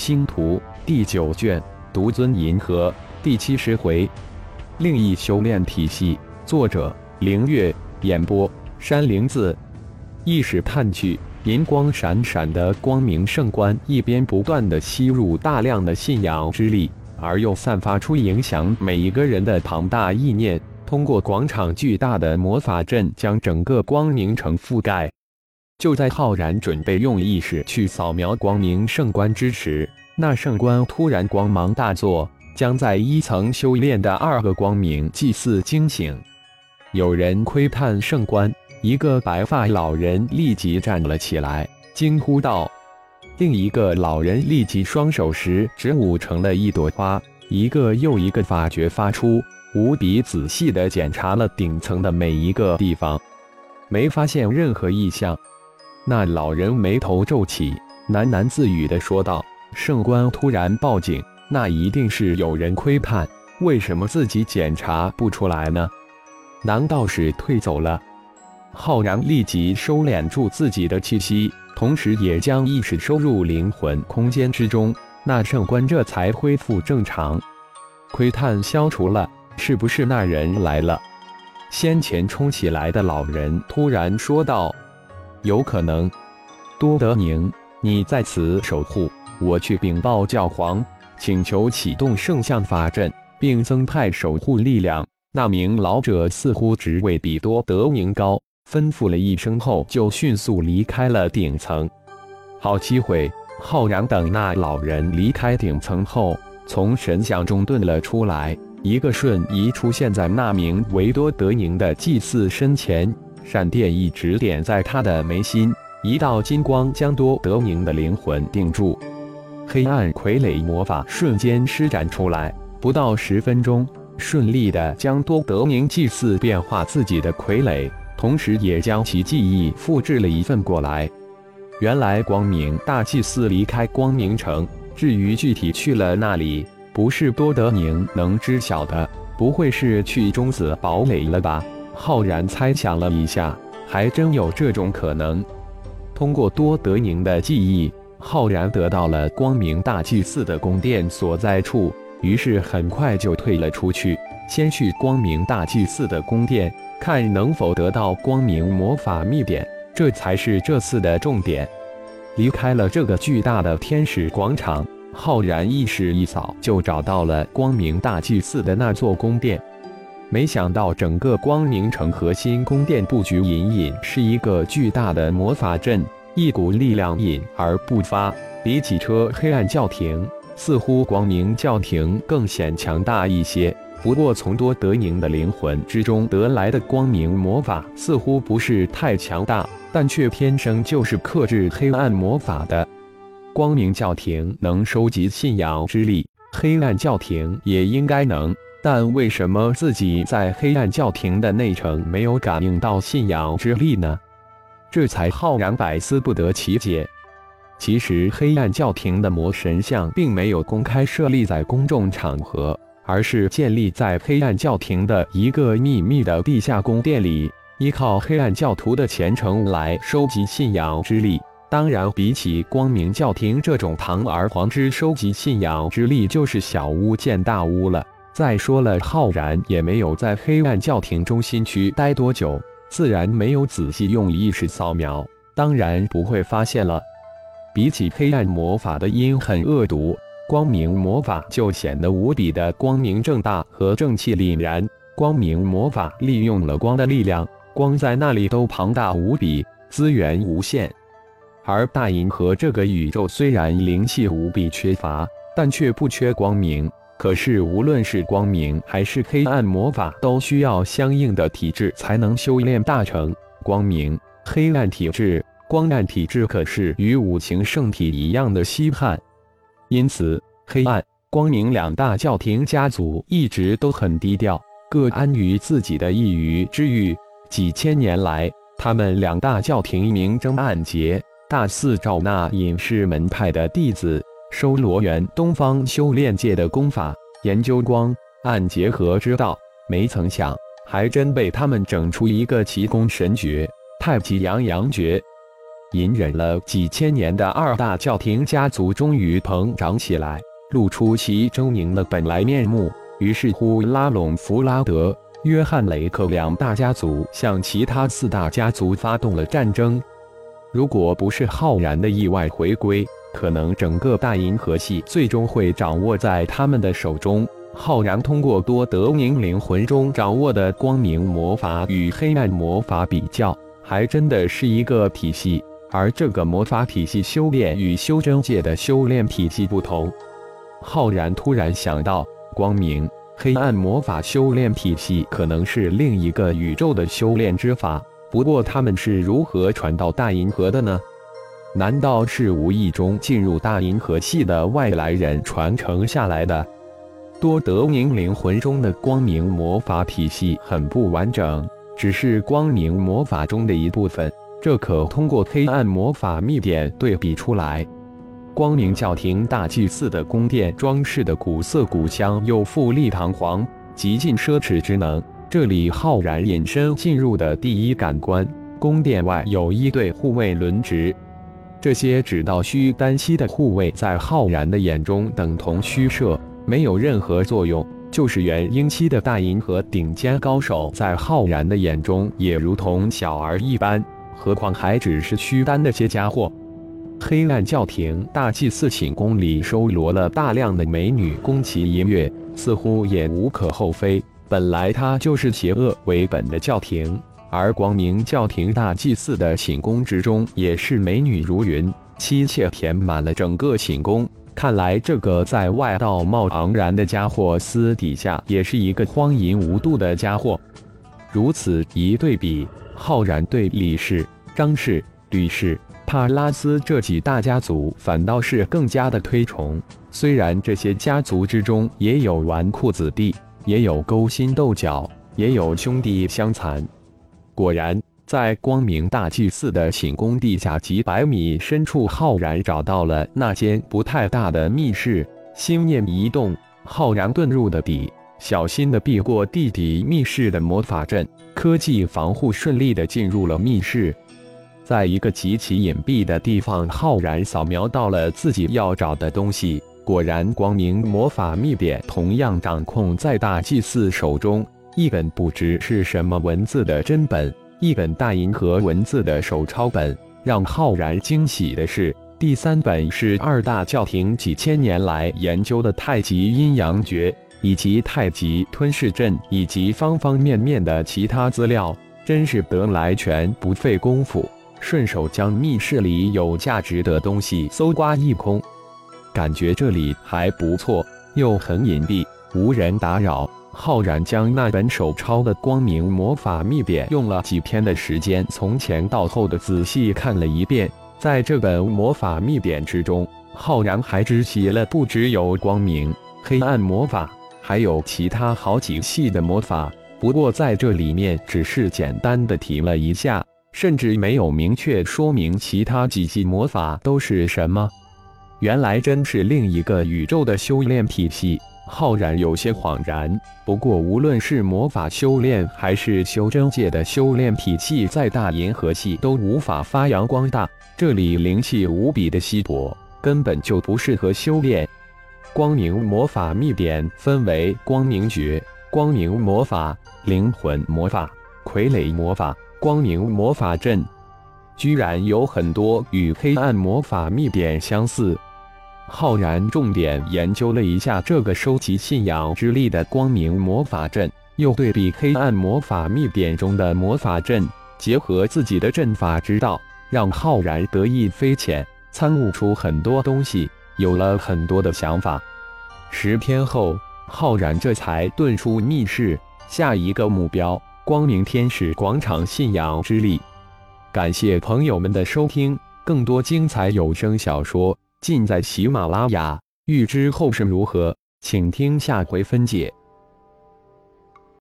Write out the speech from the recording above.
星图第九卷，独尊银河第七十回，另一修炼体系。作者：凌月，演播：山灵子。意识探去，银光闪闪的光明圣冠一边不断的吸入大量的信仰之力，而又散发出影响每一个人的庞大意念。通过广场巨大的魔法阵，将整个光明城覆盖。就在浩然准备用意识去扫描光明圣冠之时，那圣冠突然光芒大作，将在一层修炼的二个光明祭祀惊醒。有人窥探圣冠，一个白发老人立即站了起来，惊呼道：“另一个老人立即双手十指舞成了一朵花，一个又一个法诀发出。”无比仔细地检查了顶层的每一个地方，没发现任何异象。那老人眉头皱起，喃喃自语地说道：“圣官突然报警，那一定是有人窥探。为什么自己检查不出来呢？难道是退走了？”浩然立即收敛住自己的气息，同时也将意识收入灵魂空间之中。那圣官这才恢复正常，窥探消除了。是不是那人来了？先前冲起来的老人突然说道：“有可能。”多德宁，你在此守护，我去禀报教皇，请求启动圣像法阵，并增派守护力量。那名老者似乎职位比多德宁高，吩咐了一声后，就迅速离开了顶层。好机会！浩然等那老人离开顶层后，从神像中遁了出来。一个瞬移出现在那名维多德宁的祭祀身前，闪电一直点在他的眉心，一道金光将多德宁的灵魂定住。黑暗傀儡魔法瞬间施展出来，不到十分钟，顺利的将多德宁祭祀变化自己的傀儡，同时也将其记忆复制了一份过来。原来光明大祭司离开光明城，至于具体去了那里。不是多德宁能知晓的，不会是去中子堡垒了吧？浩然猜想了一下，还真有这种可能。通过多德宁的记忆，浩然得到了光明大祭司的宫殿所在处，于是很快就退了出去，先去光明大祭司的宫殿，看能否得到光明魔法秘典，这才是这次的重点。离开了这个巨大的天使广场。浩然意识一扫，就找到了光明大祭司的那座宫殿。没想到，整个光明城核心宫殿布局隐隐是一个巨大的魔法阵，一股力量隐而不发。比起车黑暗教廷，似乎光明教廷更显强大一些。不过，从多德宁的灵魂之中得来的光明魔法似乎不是太强大，但却天生就是克制黑暗魔法的。光明教廷能收集信仰之力，黑暗教廷也应该能。但为什么自己在黑暗教廷的内城没有感应到信仰之力呢？这才浩然百思不得其解。其实，黑暗教廷的魔神像并没有公开设立在公众场合，而是建立在黑暗教廷的一个秘密的地下宫殿里，依靠黑暗教徒的虔诚来收集信仰之力。当然，比起光明教廷这种堂而皇之收集信仰之力，就是小巫见大巫了。再说了，浩然也没有在黑暗教廷中心区待多久，自然没有仔细用意识扫描，当然不会发现了。比起黑暗魔法的阴狠恶毒，光明魔法就显得无比的光明正大和正气凛然。光明魔法利用了光的力量，光在那里都庞大无比，资源无限。而大银河这个宇宙虽然灵气无比缺乏，但却不缺光明。可是无论是光明还是黑暗魔法，都需要相应的体质才能修炼大成。光明、黑暗体质、光暗体质可是与五行圣体一样的稀罕。因此，黑暗、光明两大教廷家族一直都很低调，各安于自己的一隅之域。几千年来，他们两大教廷明争暗结。大肆招纳隐士门派的弟子，收罗元东方修炼界的功法，研究光暗结合之道。没曾想，还真被他们整出一个奇功神诀——太极阳阳诀。隐忍了几千年的二大教廷家族终于膨胀起来，露出其狰狞的本来面目。于是乎，拉拢弗拉德、约翰雷克两大家族，向其他四大家族发动了战争。如果不是浩然的意外回归，可能整个大银河系最终会掌握在他们的手中。浩然通过多德宁灵魂中掌握的光明魔法与黑暗魔法比较，还真的是一个体系。而这个魔法体系修炼与修真界的修炼体系不同。浩然突然想到，光明、黑暗魔法修炼体系可能是另一个宇宙的修炼之法。不过他们是如何传到大银河的呢？难道是无意中进入大银河系的外来人传承下来的？多德明灵魂中的光明魔法体系很不完整，只是光明魔法中的一部分。这可通过黑暗魔法秘典对比出来。光明教廷大祭司的宫殿装饰的古色古香又富丽堂皇，极尽奢侈之能。这里浩然隐身进入的第一感官，宫殿外有一对护卫轮值。这些只到虚丹期的护卫，在浩然的眼中等同虚设。没有任何作用，就是元婴期的大银河顶尖高手，在浩然的眼中也如同小儿一般，何况还只是虚丹的些家伙。黑暗教廷大祭司寝宫里收罗了大量的美女，宫崎音乐似乎也无可厚非。本来它就是邪恶为本的教廷，而光明教廷大祭司的寝宫之中也是美女如云，妻妾填满了整个寝宫。看来这个在外道貌昂然的家伙，私底下也是一个荒淫无度的家伙。如此一对比，浩然对李氏、张氏、吕氏、帕拉斯这几大家族反倒是更加的推崇。虽然这些家族之中也有纨绔子弟，也有勾心斗角，也有兄弟相残。果然。在光明大祭司的寝宫地下几百米深处，浩然找到了那间不太大的密室。心念一动，浩然遁入的底，小心的避过地底密室的魔法阵，科技防护顺利的进入了密室。在一个极其隐蔽的地方，浩然扫描到了自己要找的东西。果然，光明魔法秘典同样掌控在大祭司手中，一本不知是什么文字的真本。一本大银河文字的手抄本，让浩然惊喜的是，第三本是二大教廷几千年来研究的太极阴阳诀，以及太极吞噬阵，以及方方面面的其他资料，真是得来全不费工夫，顺手将密室里有价值的东西搜刮一空。感觉这里还不错，又很隐蔽，无人打扰。浩然将那本手抄的光明魔法秘典用了几天的时间，从前到后的仔细看了一遍。在这本魔法秘典之中，浩然还知悉了不只有光明、黑暗魔法，还有其他好几系的魔法。不过在这里面只是简单的提了一下，甚至没有明确说明其他几系魔法都是什么。原来真是另一个宇宙的修炼体系。浩然有些恍然，不过无论是魔法修炼还是修真界的修炼体系，在大银河系都无法发扬光大。这里灵气无比的稀薄，根本就不适合修炼。光明魔法秘典分为光明诀、光明魔法、灵魂魔法、傀儡魔法、光明魔法阵，居然有很多与黑暗魔法秘典相似。浩然重点研究了一下这个收集信仰之力的光明魔法阵，又对比黑暗魔法秘典中的魔法阵，结合自己的阵法之道，让浩然得意非浅，参悟出很多东西，有了很多的想法。十天后，浩然这才遁出密室，下一个目标：光明天使广场信仰之力。感谢朋友们的收听，更多精彩有声小说。尽在喜马拉雅，欲知后事如何，请听下回分解。